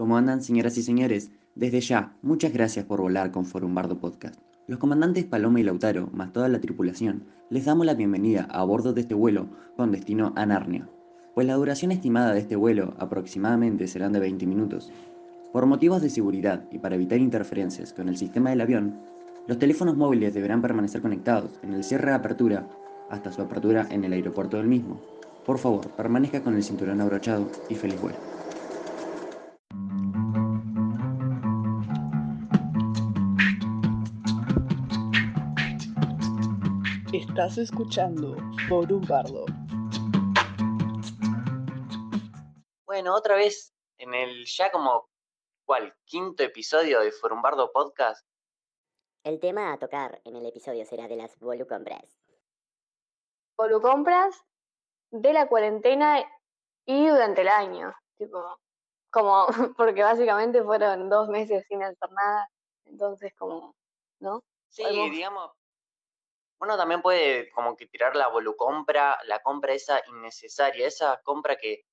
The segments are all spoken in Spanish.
¿Cómo andan, señoras y señores? Desde ya, muchas gracias por volar con Forum Bardo Podcast. Los comandantes Paloma y Lautaro, más toda la tripulación, les damos la bienvenida a bordo de este vuelo con destino a Narnia, pues la duración estimada de este vuelo aproximadamente serán de 20 minutos. Por motivos de seguridad y para evitar interferencias con el sistema del avión, los teléfonos móviles deberán permanecer conectados en el cierre de apertura hasta su apertura en el aeropuerto del mismo. Por favor, permanezca con el cinturón abrochado y feliz vuelo. Estás escuchando Forum Bardo. Bueno, otra vez en el ya como, ¿cuál? Quinto episodio de Forum Bardo Podcast. El tema a tocar en el episodio será de las volucompras. Volucompras de la cuarentena y durante el año. Tipo, como, porque básicamente fueron dos meses sin hacer nada. Entonces, como, ¿no? Sí, digamos, uno también puede como que tirar la volucompra, la compra esa innecesaria, esa compra que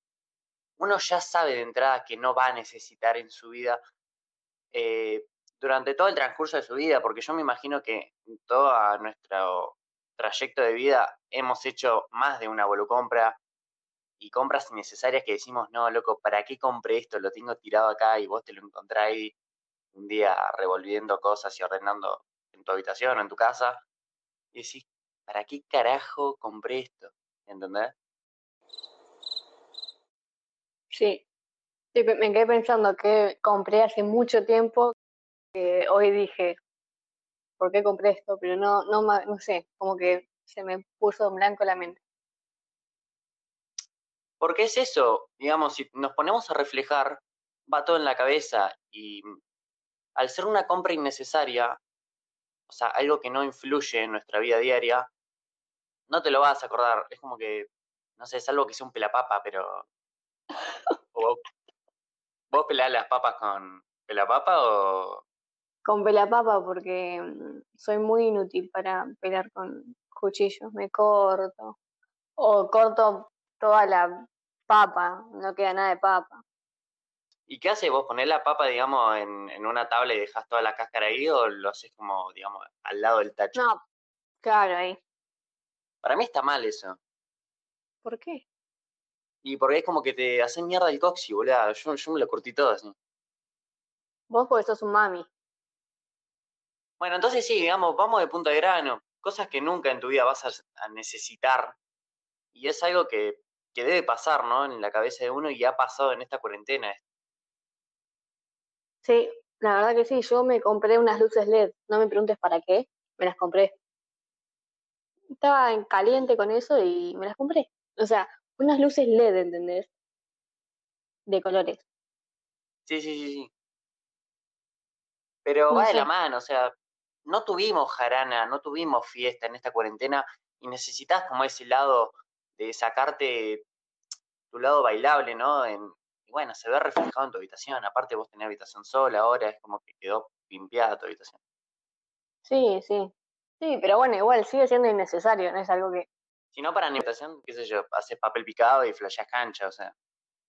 uno ya sabe de entrada que no va a necesitar en su vida eh, durante todo el transcurso de su vida, porque yo me imagino que en todo nuestro trayecto de vida hemos hecho más de una volucompra y compras innecesarias que decimos, no, loco, ¿para qué compré esto? Lo tengo tirado acá y vos te lo encontráis un día revolviendo cosas y ordenando en tu habitación o en tu casa y decís, ¿para qué carajo compré esto? ¿Entendés? Sí. sí. me quedé pensando que compré hace mucho tiempo, que hoy dije, ¿por qué compré esto? Pero no, no, no sé, como que se me puso en blanco la mente. Porque es eso, digamos, si nos ponemos a reflejar, va todo en la cabeza y al ser una compra innecesaria, o sea, algo que no influye en nuestra vida diaria, no te lo vas a acordar. Es como que, no sé, es algo que sea un pelapapa, pero. ¿Vos, ¿Vos pelás las papas con pelapapa o.? Con pelapapa, porque mm, soy muy inútil para pelar con cuchillos. Me corto. O corto toda la papa, no queda nada de papa. ¿Y qué haces vos? ¿Ponés la papa, digamos, en, en, una tabla y dejas toda la cáscara ahí o lo haces como, digamos, al lado del tacho? No, claro, ahí. Para mí está mal eso. ¿Por qué? Y porque es como que te hacen mierda el coxi, boludo. Yo, yo me lo corté todo así. Vos porque sos un mami. Bueno, entonces sí, digamos, vamos de punta de grano. Cosas que nunca en tu vida vas a, necesitar. Y es algo que, que debe pasar, ¿no? En la cabeza de uno y ha pasado en esta cuarentena. Sí, la verdad que sí, yo me compré unas luces LED, no me preguntes para qué, me las compré. Estaba en caliente con eso y me las compré. O sea, unas luces LED, ¿entendés? De colores. Sí, sí, sí, sí. Pero va de la mano, o sea, no tuvimos jarana, no tuvimos fiesta en esta cuarentena y necesitas como ese lado de sacarte tu lado bailable, ¿no? En, y bueno, se ve reflejado en tu habitación. Aparte vos tenés habitación sola ahora, es como que quedó limpiada tu habitación. Sí, sí. Sí, pero bueno, igual sigue siendo innecesario, no es algo que... Si no para mi habitación, qué sé yo, haces papel picado y flashás cancha, o sea.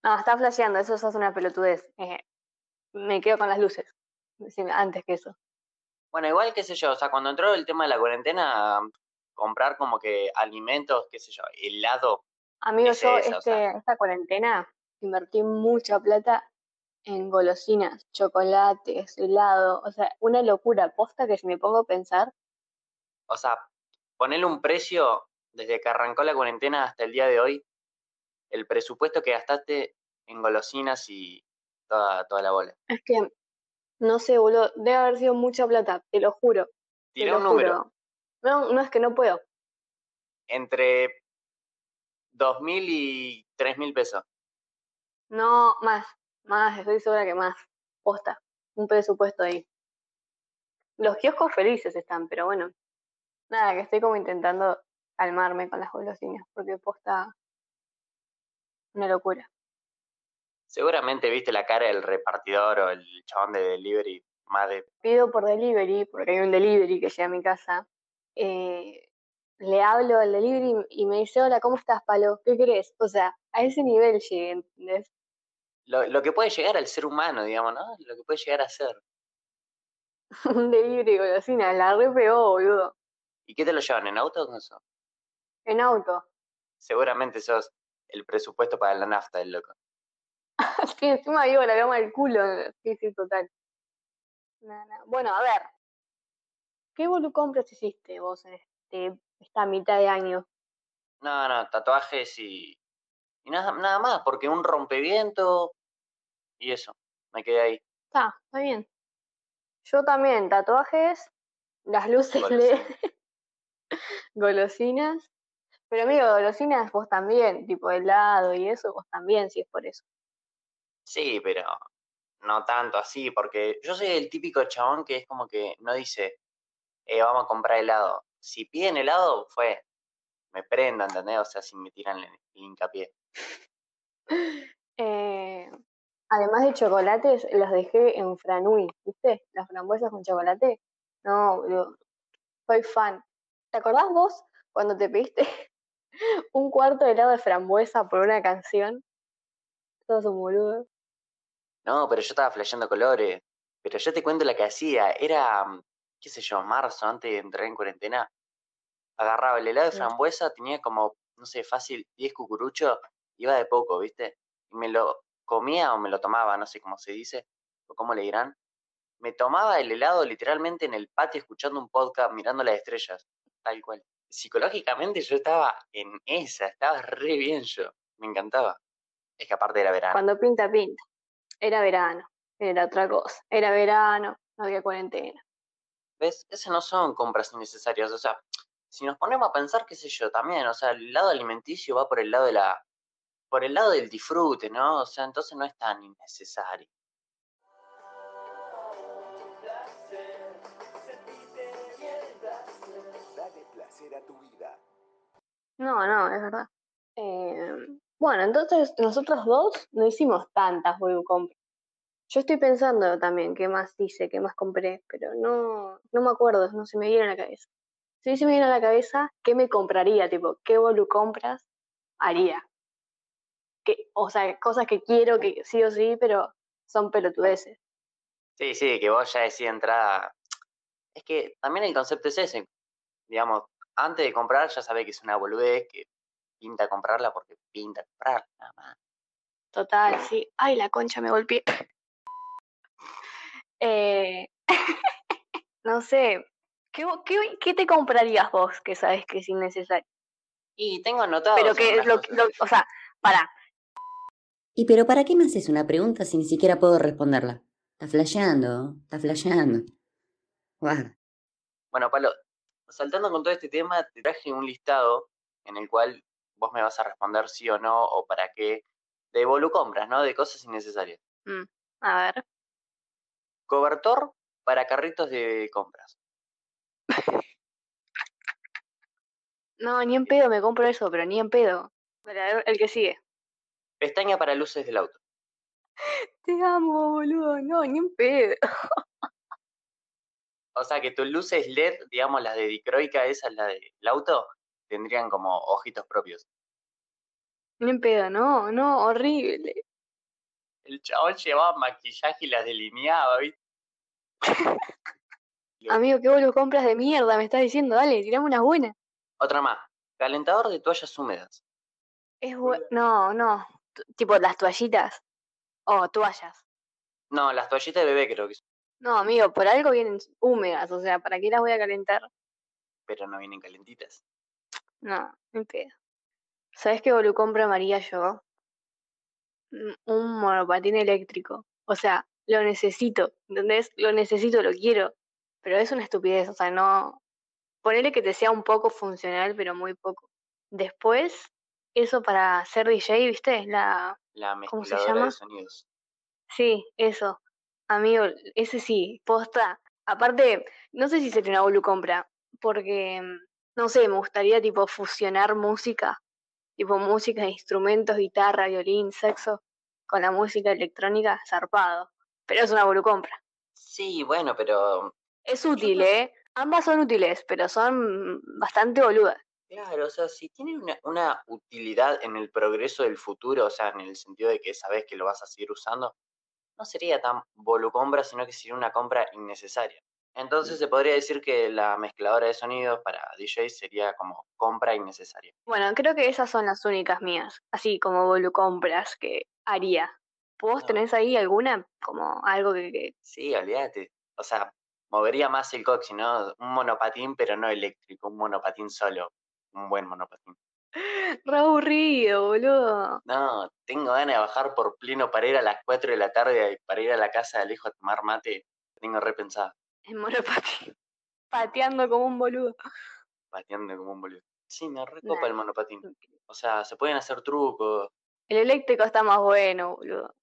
No, está flasheando, eso es una pelotudez. Eh, me quedo con las luces, antes que eso. Bueno, igual, qué sé yo, o sea, cuando entró el tema de la cuarentena, comprar como que alimentos, qué sé yo, helado. Amigo, yo este, esta cuarentena invertí mucha plata en golosinas, chocolates, helado, o sea, una locura, posta que si me pongo a pensar. O sea, ponerle un precio desde que arrancó la cuarentena hasta el día de hoy, el presupuesto que gastaste en golosinas y toda, toda la bola. Es que, no sé, boludo, debe haber sido mucha plata, te lo juro. Tira un número. No, no es que no puedo. Entre dos mil y tres mil pesos. No, más, más, estoy segura que más. Posta, un presupuesto ahí. Los kioscos felices están, pero bueno, nada, que estoy como intentando calmarme con las golosinas, porque posta, una locura. Seguramente viste la cara del repartidor o el chabón de delivery más de... Pido por delivery, porque hay un delivery que llega a mi casa. Eh, le hablo al delivery y me dice, hola, ¿cómo estás, Palo? ¿Qué crees? O sea, a ese nivel llegué, ¿entendés? Lo, lo que puede llegar al ser humano, digamos, ¿no? Lo que puede llegar a ser. Un delivery de golosina, la re pegó, boludo. ¿Y qué te lo llevan? ¿En auto o con eso? En auto. Seguramente sos el presupuesto para la nafta del loco. Sí, encima digo la gama del culo. Sí, sí, total. No, no. Bueno, a ver. ¿Qué volucompras hiciste vos en este, esta mitad de año? No, no, tatuajes y, y nada, nada más, porque un rompeviento y eso, me quedé ahí. Está, está bien. Yo también, tatuajes, las luces LED, Golosina. golosinas. Pero amigo, golosinas vos también, tipo helado y eso, vos también, si es por eso. Sí, pero no tanto así, porque yo soy el típico chabón que es como que no dice, eh, vamos a comprar helado. Si piden helado, fue, me prendo, ¿entendés? O sea, si me tiran el, el hincapié. Además de chocolates, los dejé en Franui, ¿viste? Las frambuesas con chocolate. No, boludo, soy fan. ¿Te acordás vos cuando te pediste un cuarto de helado de frambuesa por una canción? Sos un boludo. No, pero yo estaba flasheando colores. Pero yo te cuento la que hacía. Era, mm, qué sé yo, marzo, antes de entrar en cuarentena. Agarraba el helado de Sí. frambuesa, tenía como, no sé, fácil 10 cucuruchos. Iba de poco, ¿viste? Y me lo comía o me lo tomaba, no sé cómo se dice, o cómo le dirán. Me tomaba el helado literalmente en el patio escuchando un podcast, mirando las estrellas, tal cual. Psicológicamente yo estaba en esa, estaba re bien yo. Me encantaba. Es que aparte era verano. Cuando pinta, pinta. Era verano, era otra cosa. Era verano, no había cuarentena. ¿Ves? Esas no son compras innecesarias. O sea, si nos ponemos a pensar, qué sé yo, también, o sea, el lado alimenticio va por el lado de la. Por el lado del disfrute, ¿no? O sea, entonces no es tan innecesario. No, no, es verdad. Eh, bueno, entonces nosotros dos no hicimos tantas compras. Yo estoy pensando también qué más hice, qué más compré, pero no, no me acuerdo, no se me viene a la cabeza. Si se me viene a la cabeza, ¿qué me compraría? Tipo, ¿qué volu compras haría? O sea, cosas que quiero, que sí o sí, pero son pelotudeces. Sí, sí, que vos ya decís entrada. Es que también el concepto es ese. Digamos, antes de comprar ya sabés que es una boludez, que pinta comprarla porque pinta comprarla, nada más. Total, sí. Ay, la concha me golpeé. Eh, no sé, ¿qué, vo- qué, qué te comprarías vos que sabes que es innecesario? Y tengo anotado. Pero que lo, lo- o sea, para, ¿Y pero para qué me haces una pregunta si ni siquiera puedo responderla? Está flasheando, está flasheando. Guarda. Bueno, Palo, saltando con todo este tema, te traje un listado en el cual vos me vas a responder sí o no o para qué de volucompras, ¿no? De cosas innecesarias. a ver, Cobertor para carritos de compras. no, ni en pedo me compro eso, pero ni en pedo. Pero a ver, el que sigue. Pestaña para luces del auto. Te amo, boludo, no, ni en pedo. O sea que tus luces LED, digamos las de dicroica, esas, la del auto, tendrían como ojitos propios. Ni en pedo, no, no, horrible. El chabón llevaba maquillaje y las delineaba, ¿viste? Amigo, ¿qué vos lo compras de mierda? Me estás diciendo, dale, tirame unas buenas. Otra más. Calentador de toallas húmedas. Es bu- No, no. Tipo las toallitas. O toallas. No, las toallitas de bebé creo que son, No, amigo, por algo vienen húmedas. O sea, ¿para qué las voy a calentar? pero no vienen calentitas. No, ni pedo. ¿Sabes qué volucompra María yo? Mm, Un monopatín eléctrico. O sea, lo necesito, ¿entendés? Lo necesito, lo quiero. Pero es una estupidez, o sea, no. Ponele que te sea un poco funcional, pero muy poco. Después, eso para ser DJ, ¿viste? La, La ¿Cómo se llama? de sonidos. Sí, eso. Amigo, ese sí, posta. Aparte, no sé si sería una Bolu compra, porque, mm, no sé, me gustaría tipo fusionar música, tipo música, instrumentos, guitarra, violín, sexo, con la música electrónica, zarpado. Pero es una Bolu compra. Sí, bueno, pero Es útil, ¿eh? Ambas son útiles, pero son bastante boludas. Claro, o sea, si tiene una, una utilidad en el progreso del futuro, o sea, en el sentido de que sabes que lo vas a seguir usando, no sería tan volucompra, sino que sería una compra innecesaria. Entonces se podría decir que la mezcladora de sonidos para DJ sería como compra innecesaria. Bueno, creo que esas son las únicas mías, así como volucompras que haría. ¿Vos No. tenés ahí alguna como algo que, que- Sí, olvídate. O sea, movería más el coxi, ¿no? Un monopatín, pero no eléctrico, un monopatín solo. Un buen monopatín. Re aburrido, boludo. No, tengo ganas de bajar por pleno para ir a las 4 de la tarde y para ir a la casa de Alejo a tomar mate. Tengo repensado, En monopatín. Pateando como un boludo. pateando como un boludo. Sí, me recopa el monopatín. O sea, se pueden hacer trucos. El eléctrico está más bueno, boludo.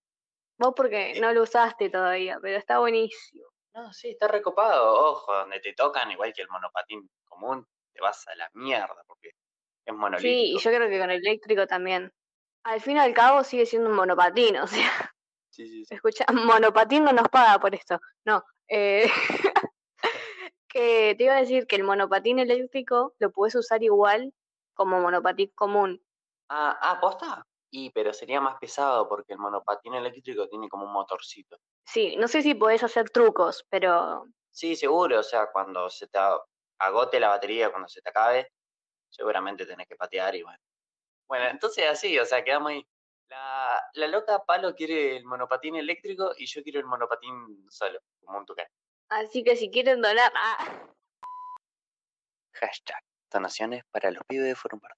Vos porque no lo usaste todavía, pero está buenísimo. No, sí, está recopado. Ojo, donde te tocan, igual que el monopatín común, te vas a la mierda porque es monolítico. Sí, y yo creo que con el eléctrico también. Al fin y al cabo sigue siendo un monopatín, o sea, Sí, sí, sí. escucha, monopatín no nos paga por esto. No, eh, que te iba a decir que el monopatín eléctrico lo puedes usar igual como monopatín común. Ah, ah, ¿posta? Y, pero sería más pesado porque el monopatín eléctrico tiene como un motorcito. Sí, no sé si podés hacer trucos, pero Sí, seguro, o sea, cuando se te agote la batería, cuando se te acabe, seguramente tenés que patear y bueno. Bueno, entonces así, o sea, quedamos ahí. La, la loca Palo quiere el monopatín eléctrico y yo quiero el monopatín solo, como un tucán. así que si quieren donar, ah, Hashtag donaciones para los pibes de Forum Pardo.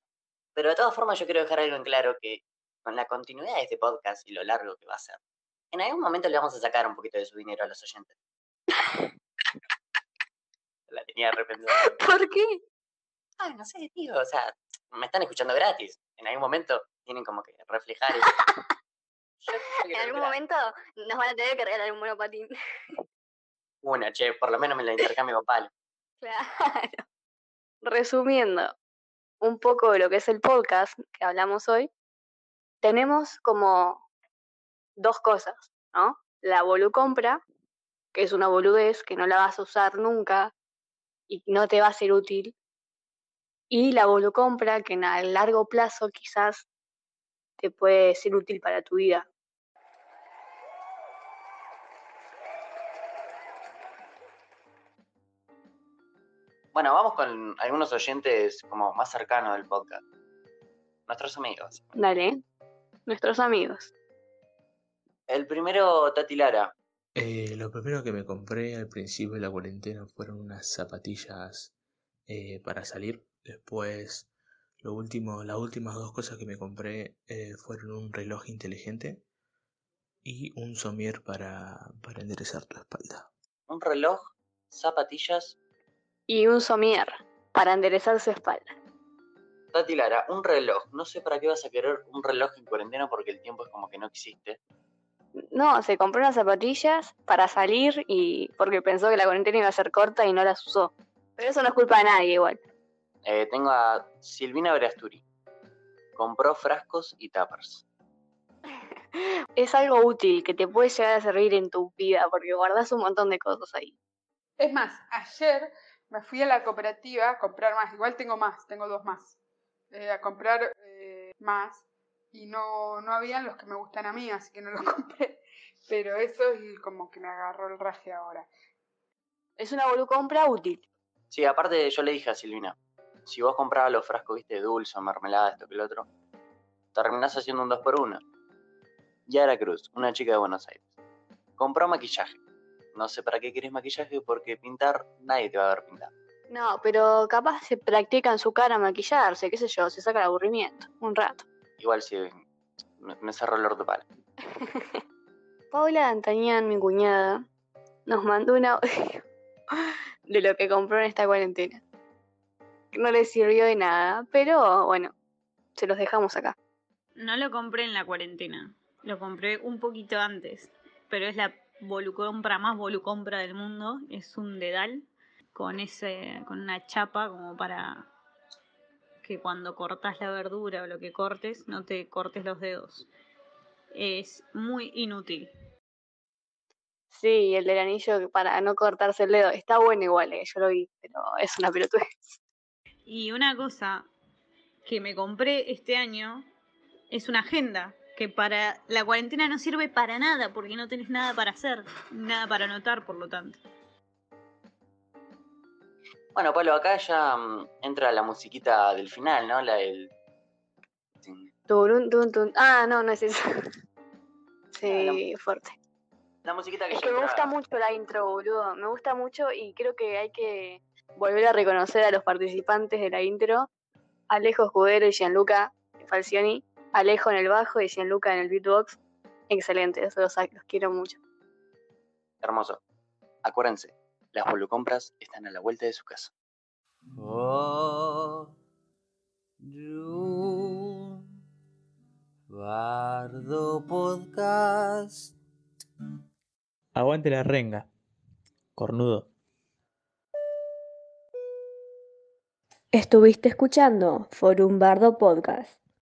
Pero de todas formas yo quiero dejar algo en claro que con la continuidad de este podcast y lo largo que va a ser, en algún momento le vamos a sacar un poquito de su dinero a los oyentes. La tenía repensada. ¿por qué? Ay, no sé, tío, o sea, me están escuchando gratis. En algún momento tienen como que reflejar eso. En algún momento nos van a tener que regalar un monopatín. Una, che, por lo menos me la intercambio con Palo. Claro. Resumiendo un poco de lo que es el podcast que hablamos hoy, tenemos como dos cosas, ¿no? La volucompra, que es una boludez que no la vas a usar nunca y no te va a ser útil. Y la volucompra, que en a largo plazo quizás te puede ser útil para tu vida. Bueno, vamos con algunos oyentes como más cercanos del podcast. Nuestros amigos. Dale, nuestros amigos. El primero, Tati Lara. Eh, lo primero que me compré al principio de la cuarentena fueron unas zapatillas eh, para salir. Después, lo último, las últimas dos cosas que me compré eh, fueron un reloj inteligente y un somier para, para enderezar tu espalda. Un reloj, zapatillas. Y un somier para enderezar su espalda. Tati Lara, un reloj. No sé para qué vas a querer un reloj en cuarentena porque el tiempo es como que no existe. No, se compró unas zapatillas para salir y porque pensó que la cuarentena iba a ser corta y no las usó. Pero eso no es culpa de nadie igual. Eh, tengo a Silvina Verasturi. Compró frascos y tappers. Es algo útil que te puede llegar a servir en tu vida porque guardas un montón de cosas ahí. Es más, ayer me fui a la cooperativa a comprar más. Igual tengo más, tengo dos más. Eh, a comprar eh, más. Y no, no habían los que me gustan a mí, así que no los compré. Pero eso es como que me agarró el raje ahora. Es una compra útil. Sí, aparte yo le dije a Silvina, si vos comprabas los frascos, viste, dulce o mermelada, esto que el otro, terminás haciendo un 2x1. Yara Cruz, una chica de Buenos Aires, compró maquillaje. No sé para qué querés maquillaje porque pintar nadie te va a ver pintar. No, pero capaz se practica en su cara maquillarse, qué sé yo, se saca el aburrimiento, un rato. Igual si me, me cerró el orto pala. Paula D'Antañán, mi cuñada, nos mandó un audio de lo que compró en esta cuarentena. No le sirvió de nada, pero bueno, se los dejamos acá. No lo compré en la cuarentena, lo compré un poquito antes, pero es la volucompra más volucompra del mundo, es un dedal con ese con una chapa como para que cuando cortas la verdura o lo que cortes no te cortes los dedos. Es muy inútil. Sí, el del anillo para no cortarse el dedo. Está bueno igual, eh, yo lo vi, pero es una pelotudez. Y una cosa, que me compré este año es una agenda que para la cuarentena no sirve para nada porque no tenés nada para hacer, nada para anotar, por lo tanto. Bueno, Pablo, acá ya mm, entra la musiquita del final, ¿no? La del... Turun. Ah, no, no es eso. Ah, Sí, fuerte. La musiquita que Es que me gusta mucho la intro, boludo. Me gusta mucho y creo que hay que volver a reconocer a los participantes de la intro. Alejo Escudero y Gianluca Falcioni. Alejo en el bajo y Gianluca en el beatbox. Excelente, eso los, los quiero mucho. Hermoso. Acuérdense, las volucompras están a la vuelta de su casa. Bardo Podcast. Aguante la renga. Cornudo. Estuviste escuchando Forum Bardo Podcast.